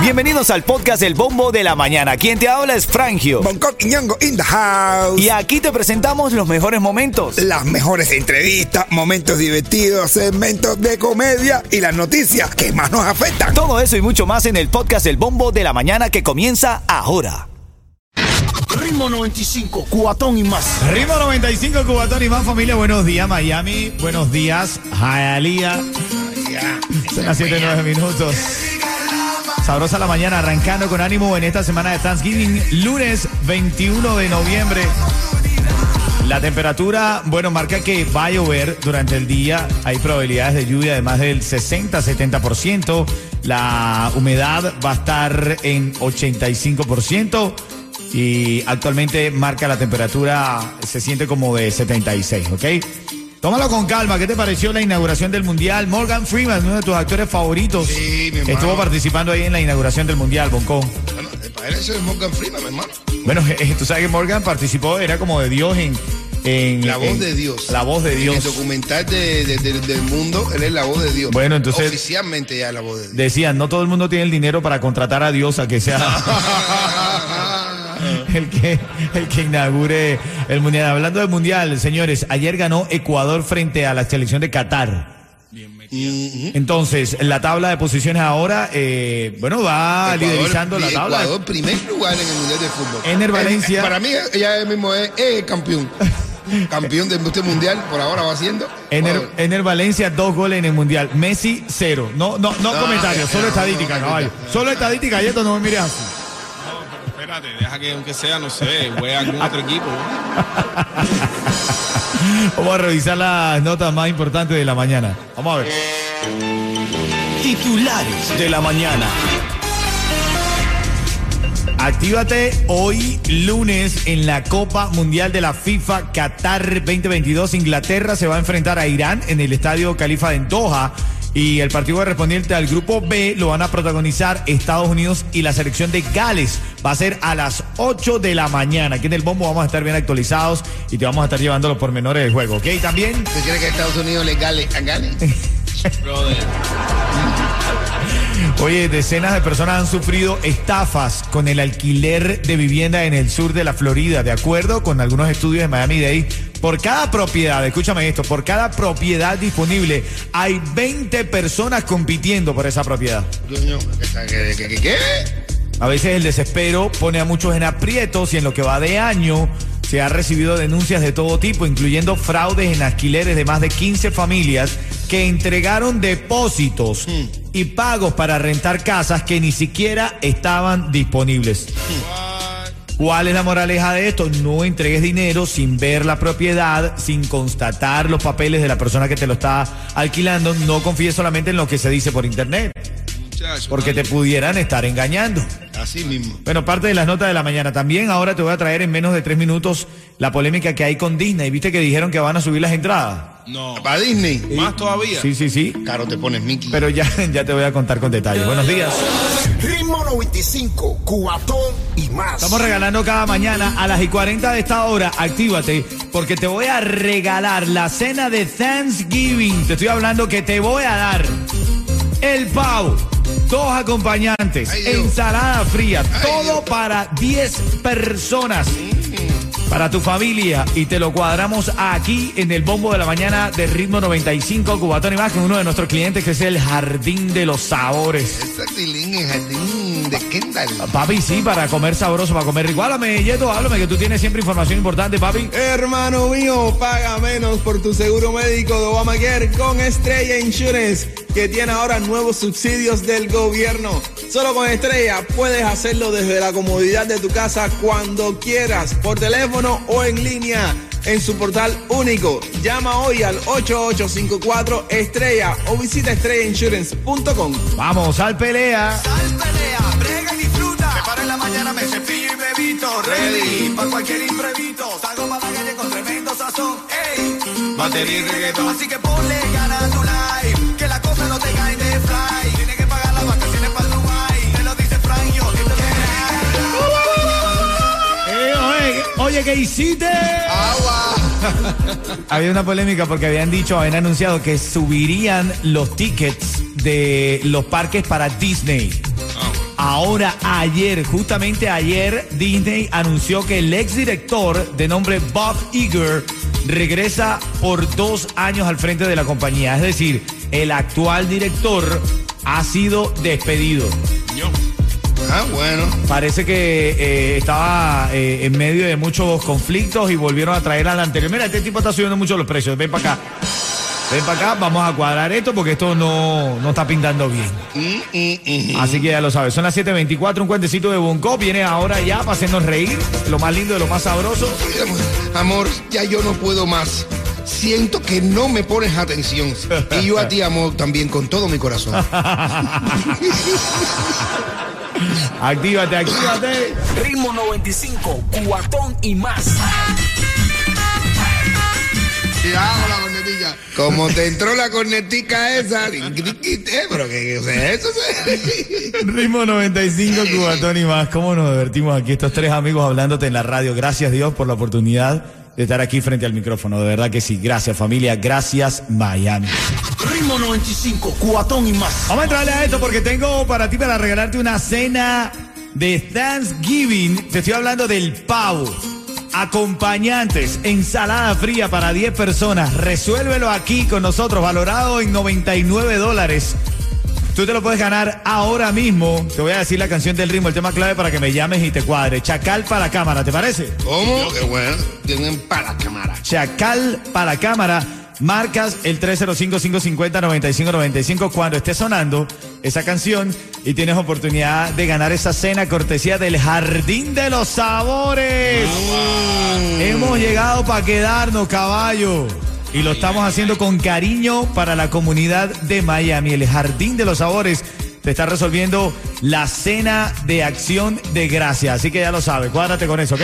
Bienvenidos al podcast El Bombo de la Mañana. Quien te habla es Frangio. Bangkok y Ñongo in the house. Y aquí te presentamos los mejores momentos. Las mejores entrevistas, momentos divertidos, segmentos de comedia y las noticias que más nos afectan. Todo eso y mucho más en el podcast El Bombo de la Mañana que comienza ahora. Ritmo 95, cuatón y más. Ritmo 95, Cubatón y más familia. Buenos días, Miami. Buenos días, Hialeah. Son las 7 9 minutos. Sabrosa la mañana, arrancando con ánimo en esta semana de Thanksgiving, lunes 21 de noviembre. La temperatura, bueno, marca que va a llover durante el día. Hay probabilidades de lluvia de más del 60-70%. La humedad va a estar en 85%. Y actualmente marca la temperatura, se siente como de 76, ¿ok? Tómalo con calma. ¿Qué te pareció la inauguración del Mundial? Morgan Freeman, uno de tus actores favoritos, Sí, mi hermano. estuvo participando ahí en la inauguración del Mundial, Boncón. Bueno, padre eso es Morgan Freeman, mi hermano. Bueno, eh, tú sabes que Morgan participó, era como de Dios en... en- La voz en- de Dios. La voz de En Dios. el documental de- de- de- del mundo, él es la voz de Dios. Bueno, entonces- Oficialmente ya es la voz de Dios. Decían, no todo el mundo tiene el dinero para contratar a Dios a que sea el que, el que inaugure el Mundial. Hablando del Mundial, señores, ayer ganó Ecuador frente a la selección de Qatar. Entonces, la tabla de posiciones ahora, eh, bueno, va Ecuador, liderizando la tabla. Ecuador, primer lugar en el Mundial de Fútbol. Ener Valencia. Para mí, ella mismo es, es campeón. campeón de este mundial, por ahora va siendo. Ener, Ecuador. Ener Valencia, dos goles en el Mundial. Messi, cero. No, no, no, No, comentarios, ya, solo estadística, caballo. Solo estadística, y esto no me mires así. Espérate, deja que aunque sea, no sé, juegue algún otro equipo. Vamos a revisar las notas más importantes de la mañana. Vamos a ver. Titulares de la mañana. Actívate hoy lunes en la Copa Mundial de la FIFA Qatar 2022. Inglaterra se va a enfrentar a Irán en el Estadio Califa de Doha. Y el partido correspondiente al grupo B lo van a protagonizar Estados Unidos y la selección de Gales. Va a ser a las 8 de la mañana. Aquí en el bombo vamos a estar bien actualizados y te vamos a estar llevando los pormenores del juego. ¿Ok? También ¿Usted quiere que Estados Unidos le gane? gane? Brother. Oye, decenas de personas han sufrido estafas con el alquiler de vivienda en el sur de la Florida, de acuerdo con algunos estudios de Miami Dade. Por cada propiedad, escúchame esto, por cada propiedad disponible hay 20 personas compitiendo por esa propiedad. A veces el desespero pone a muchos en aprietos y en lo que va de año se ha recibido denuncias de todo tipo, incluyendo fraudes en alquileres de más de 15 familias que entregaron depósitos y pagos para rentar casas que ni siquiera estaban disponibles. ¿Cuál es la moraleja de esto? No entregues dinero sin ver la propiedad, sin constatar los papeles de la persona que te lo está alquilando. No confíes solamente en lo que se dice por internet, Muchacho, porque te pudieran estar engañando. Así mismo. Bueno, parte de las notas de la mañana. También ahora te voy a traer en menos de tres minutos la polémica que hay con Disney. ¿Viste que dijeron que van a subir las entradas? No. Para Disney. Más todavía. Sí, sí, sí. Caro te pones Mickey. Pero ya, ya te voy a contar con detalle. Buenos días. Ritmo 95, cuatón y más. Estamos regalando cada mañana a las y 40 de esta hora. Actívate porque te voy a regalar la cena de Thanksgiving. Te estoy hablando que te voy a dar el pavo, dos acompañantes, Ay, ensalada fría, Ay, todo Dios. para 10 personas. Para tu familia y te lo cuadramos aquí en el bombo de la mañana de ritmo 95 Cubatón y más con uno de nuestros clientes que es el Jardín de los Sabores. En jardín de Kendall. Papi, sí, para comer sabroso, para comer rico. Háblame, Yeto, háblame, que tú tienes siempre información importante, papi. Hermano mío, paga menos por tu seguro médico de Obamacare con Estrella Insurance, que tiene ahora nuevos subsidios del gobierno. Solo con Estrella puedes hacerlo desde la comodidad de tu casa cuando quieras, por teléfono o en línea, en su portal único. Llama hoy al 8854 Estrella o visita estrellainsurance.com. Vamos al pelea. Sal, pelea, brega y disfruta. Me paro en la mañana, me cepillo y me visto. Ready, para cualquier imprevisto. Salgo para la calle con tremendo sazón. Ey, batería y reggaetón. Así que ponle ganas a tu life. Cae de fly. Tienes que pagar las vacaciones para Dubai. Lo dice Frank, yo. hay. Eh, oye, oye, ¿qué hiciste? Había una polémica porque habían dicho, habían anunciado que subirían los tickets de los parques para Disney. Ahora, ayer, justamente ayer, Disney anunció que el exdirector de nombre Bob Iger regresa por dos años al frente de la compañía. Es decir, el actual director ha sido despedido. Yo. Ah, bueno. Parece que eh, estaba eh, en medio de muchos conflictos y volvieron a traer al anterior. Mira, este tipo está subiendo mucho los precios. Ven para acá. Ven para acá, vamos a cuadrar esto porque esto no, no está pintando bien. Mm, Así que ya lo sabes. Son las 7.24, un cuentecito de Bonco. Viene ahora ya para hacernos reír. Lo más lindo y lo más sabroso. Amor, ya yo no puedo más. Siento que no me pones atención. Y yo a ti, amor, también con todo mi corazón. Actívate, actívate. Ritmo 95, cuatón y más. La cornetilla. Como te entró la cornetica esa. eh, Pero que o sea, eso se... Ritmo 95, Cubatón y más. ¿Cómo nos divertimos aquí estos tres amigos hablándote en la radio? Gracias Dios por la oportunidad de estar aquí frente al micrófono. De verdad que sí. Gracias familia. Gracias Miami. Ritmo 95, cuatón y más. Vamos a entrarle a esto porque tengo para ti para regalarte una cena de Thanksgiving. Te estoy hablando del pavo. Acompañantes, ensalada fría para 10 personas. Resuélvelo aquí con nosotros, valorado en 99 dólares. Tú te lo puedes ganar ahora mismo. Te voy a decir la canción del ritmo, el tema clave para que me llames y te cuadre. Chacal para cámara, ¿te parece? ¿Cómo? Qué bueno. Tienen para la cámara. Chacal para cámara. Marcas el 305-550-9595 cuando esté sonando esa canción y tienes oportunidad de ganar esa cena cortesía del Jardín de los Sabores. Hemos llegado para quedarnos, caballo. Y lo estamos haciendo con cariño para la comunidad de Miami. El Jardín de los Sabores te está resolviendo la cena de acción de gracia. Así que ya lo sabes, cuádrate con eso, ¿ok?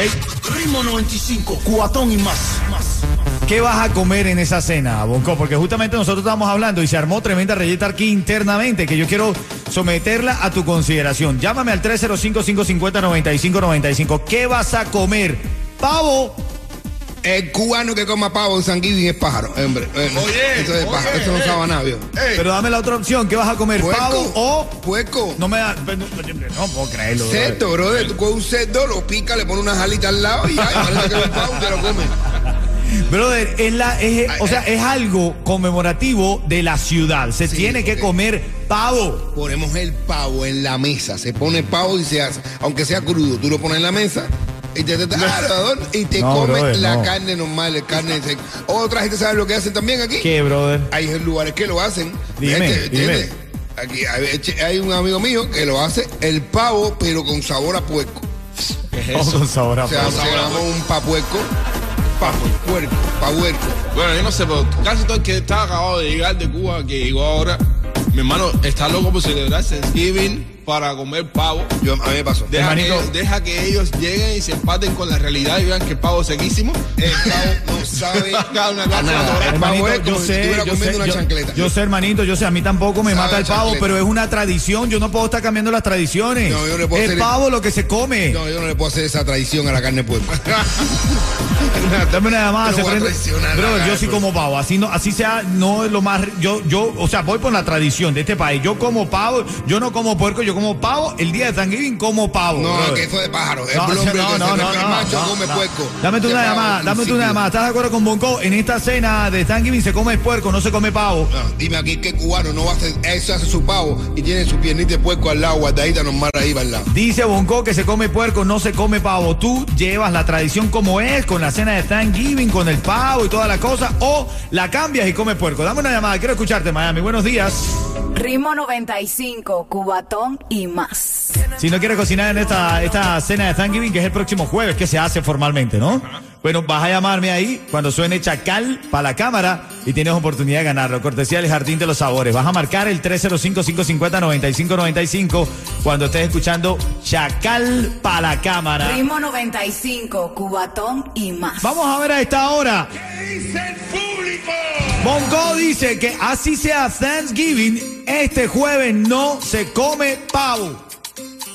Ritmo 95, cuatón y más. más. ¿Qué vas a comer en esa cena, Bonco? Porque justamente nosotros estamos hablando y se armó tremenda reyeta aquí internamente que yo quiero someterla a tu consideración. Llámame al 305-550-9595. ¿Qué vas a comer? Pavo. El cubano que coma pavo en San Giving es pájaro, hombre. Eh, Oye, Eso es pájaro, eso no sabe a nada, viejo. Pero dame la otra opción. ¿Qué vas a comer? ¿Pavo o...? Puerco. No me da... No puedo creerlo. brother. Cerdo, brother. Tú coges un cerdo, lo pica, le pones unas alitas al lado y ya, que es un pavo te lo comes. Brother, es la, es, o sea, es algo conmemorativo de la ciudad. Se Sí, tiene que comer pavo. Ponemos el pavo en la mesa. Se pone pavo y se hace. Aunque sea crudo, tú lo pones en la mesa y te, te, te- ah, y te No, comes brother, la no. carne normal, la carne seca. Otra gente sabe lo que hacen también aquí. ¿Qué, brother? Hay lugares que lo hacen. Dime, dime. Aquí hay, hay un amigo mío que lo hace el pavo, pero con sabor a puerco. Oh, con sabor a O sea, pavo. hacemos un papuerco, papuerco, papuerco. Bueno, yo no sé, pero casi todo el que está acabado de llegar de Cuba, que llegó ahora, mi hermano está loco por celebrar Thanksgiving para comer pavo. Yo, a mí me pasó. Deja que, Hermanito. deja que ellos lleguen y se empaten con la realidad y vean que el pavo es sequísimo. El pavo no sabe Cada una cosa nada. natural. El pavo Hermanito, es como yo si sé, estuviera yo comiendo sé, una yo, chancleta. yo sé, hermanito, yo sé, a mí tampoco me Sabe mata el pavo, chancleta. pero es una tradición, yo no puedo estar cambiando las tradiciones. No, yo no le puedo el hacer- pavo lo que se come. No, yo no le puedo hacer esa traición a la carne de puerco. Dame una llamada, se prende. nada, yo sí bro. como pavo, así no, así sea, no es lo más, yo, yo, o sea, voy por la tradición de este país. Yo como pavo, yo no como puerco, yo como pavo. El día de Thanksgiving como pavo. No, brother. que eso es de pájaro. Es No, el hombre no, que no, se no, el no, macho no, come no. puerco. Dame tú una llamada, al dame tú una llamada. ¿Estás de acuerdo con Bonco? En esta cena de Thanksgiving se come puerco, no se come pavo. No, dime aquí qué cubano no va a hacer, eso hace su pavo y tiene su piernita de puerco al lado, guardadita normal ahí para el lado. Dice Bonco que se come puerco, no se come pavo. Tú llevas la tradición como es, con la cena de Thanksgiving, con el pavo y toda la cosa, o la cambias y comes puerco. Dame una llamada, quiero escucharte, Miami. Buenos días. Ritmo 95, Cubatón y más. Si no quieres cocinar en esta, esta cena de Thanksgiving, que es el próximo jueves, que se hace formalmente, ¿no? Bueno, vas a llamarme ahí cuando suene Chacal para la cámara y tienes oportunidad de ganarlo. Cortesía del Jardín de los Sabores. Vas a marcar el 305-550-9595 cuando estés escuchando Chacal para la cámara. Ritmo 95, Cubatón y más. Vamos a ver a esta hora. Bongo dice que así sea Thanksgiving, este jueves no se come pavo.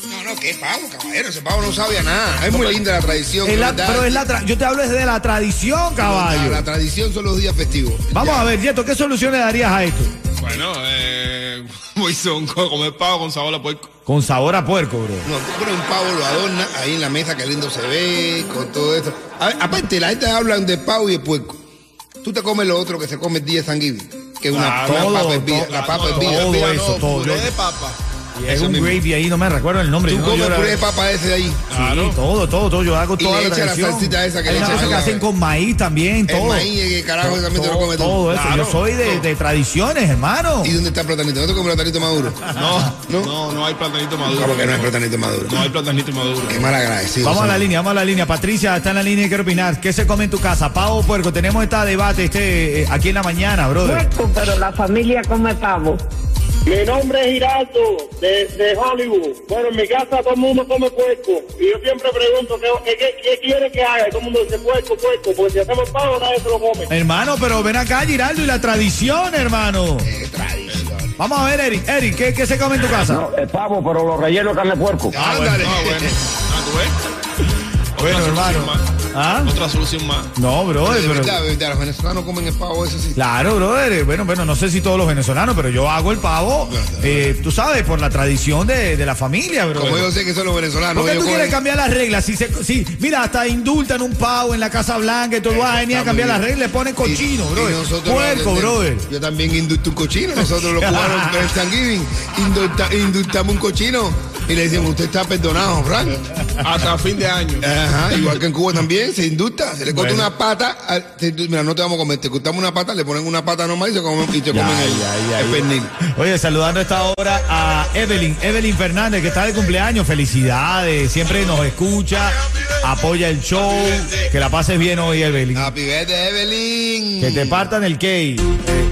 No, no, qué pavo, caballero, ese pavo no sabe a nada. Es muy linda la tradición. Es la- pero es la tra- yo te hablo desde la tradición, caballo. la tradición son los días festivos. Vamos Ya. a ver, Yeto, ¿qué soluciones darías a esto? Bueno, eh, Muy sonco, a comer pavo con sabor a puerco. Con sabor a puerco, bro. No, tú pones un pavo, lo adornas ahí en la mesa, que lindo se ve, con todo. A ver, aparte, la gente habla de pavo y de puerco. Tú te comes lo otro que se come el día de San Giving, que es una, Ah, todo, papa todo, La papa todo, hervida. todo Mira, eso, todo. Yo- de papa. Y es un mismo. gravy ahí, no me recuerdo el nombre. Tú no, comes puré de papa ese de ahí. Sí, todo, todo, todo. Yo hago Y toda le la echa la tradición. salsita esa que Hay le una echa cosa que la- hacen con maíz también, El todo. maíz, el carajo, ese también te lo comes tú. Todo eso. Claro. Yo soy de, de tradiciones, hermano. ¿Y dónde está el platanito? ¿No te comes platanito maduro? No, no, no, hay platanito maduro. ¿Cómo que no hay platanito maduro? No hay platanito maduro. Qué mal agradecido. Vamos a la línea, vamos a la línea. Patricia está en la línea y quiere opinar. ¿Qué se come en tu casa? ¿Pavo o puerco? Tenemos este debate este, eh, aquí en la mañana, brother. Puerco, pero la familia come pavo. Mi nombre es Giraldo, de, de Hollywood. Bueno, en mi casa todo el mundo come puerco. Y yo siempre pregunto, ¿qué, qué, qué, qué quiere que haga? Todo el mundo dice puerco, puerco. Porque si hacemos pavo, nadie se lo come. Hermano, pero ven acá, Giraldo, y la tradición, hermano. Vamos a ver, Eric. Eric, ¿qué, qué se come en tu casa? es pavo, pero lo relleno de carne de puerco. Ándale. Ah, bueno. Ah, ¿tú ves? Bueno, Otra hermano. solución más. ¿Ah? Otra solución más. No, brother, De pero... verdad, de verdad, los venezolanos comen el pavo, eso sí. Claro, brother. Bueno, bueno, no sé si todos los venezolanos, pero yo hago el pavo, eh, tú sabes, por la tradición de, de la familia, bro. Como yo sé que son los venezolanos. ¿Por qué tú quieres cambiar las reglas? Si, se, si mira, hasta indultan un pavo en la Casa Blanca y tú vas a venir a cambiar las reglas, le ponen cochino, Y- y brother. lo Puerco, brother. Yo también indulto un cochino. Nosotros los cubanos en el Thanksgiving indulta- indultamos un cochino y le decimos, usted está perdonado, Frank. Hasta fin de año. Ajá, igual que en Cuba también se indulta. Se le corta Bueno. una pata. al- se- mira, no te vamos a comer. Te cortamos una pata, le ponen una pata normal y se comen, y te comen el, el pernil. Oye, saludando a esta hora a Evelyn, Evelyn Fernández, que está de cumpleaños. Felicidades, siempre nos escucha, apoya el show. Que la pases bien hoy, Evelyn. Happy birthday, Evelyn. Que te partan el cake.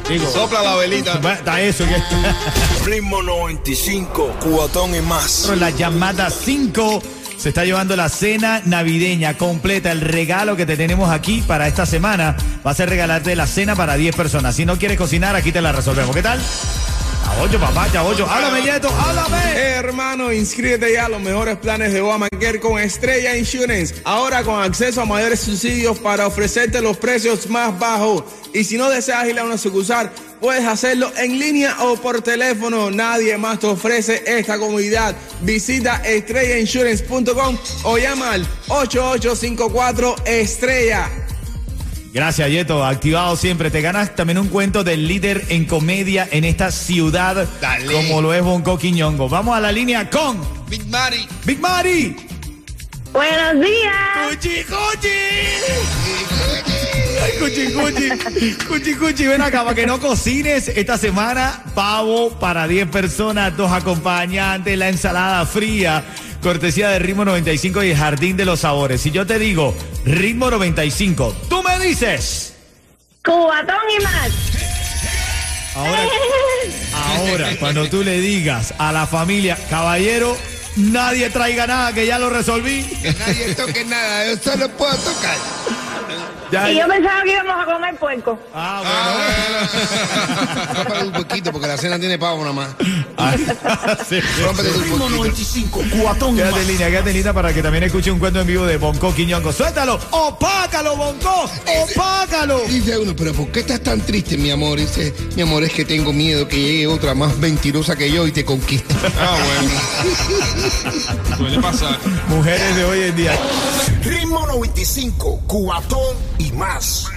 Digo, Sopla la velita. está eso. Que... Ritmo 95, cuatón y más. La llamada 5 se está llevando la cena navideña completa. El regalo que te tenemos aquí para esta semana va a ser regalarte la cena para 10 personas. Si no quieres cocinar, aquí te la resolvemos. ¿Qué tal? Chabocho, papá, chabocho. Háblame, Yeto, háblame. Hermano, inscríbete ya a los mejores planes de Obamacare con Estrella Insurance. Ahora con acceso a mayores subsidios para ofrecerte los precios más bajos. Y si no deseas ir a una sucursal, puedes hacerlo en línea o por teléfono. Nadie más te ofrece esta comodidad. Visita estrellainsurance.com o llama al 8854 Estrella. Gracias, Yeto. Activado siempre. Te ganas también un cuento del líder en comedia en esta ciudad, Dale. como lo es Bonco Quiñongo. Vamos a la línea con Big Mari. Big Mari. Buenos días. Cuchi, cuchi. Ay, cuchi, cuchi. Cuchi, cuchi. Ven acá, para que no cocines esta semana. Pavo para 10 personas, dos acompañantes, la ensalada fría. Cortesía de Ritmo 95 y el Jardín de los Sabores. Si yo te digo Ritmo 95, tú me dices. Cubatón y más. Ahora, ahora, cuando tú le digas a la familia, caballero, nadie traiga nada, que ya lo resolví. Que nadie toque nada, yo solo puedo tocar. Ya, Y ya. yo pensaba que íbamos a comer puerco. Ah, Rómpete un poquito porque la cena tiene pavo nada más. bueno. Sí, sí. Rómpete un Ritmo poquito. 95, cuatón Quédate en línea, quédate en línea para que también escuche un cuento en vivo de Bonco Quiñongo. ¡Suéltalo! ¡Opácalo, Bonco! ¡Opácalo! Dice uno, pero ¿por qué estás tan triste, mi amor? Dice, mi amor, es que tengo miedo que llegue otra más mentirosa que yo y te conquiste. Ah, bueno. Suele pasar. Mujeres de hoy en día. Ritmo 95, cuatón y más.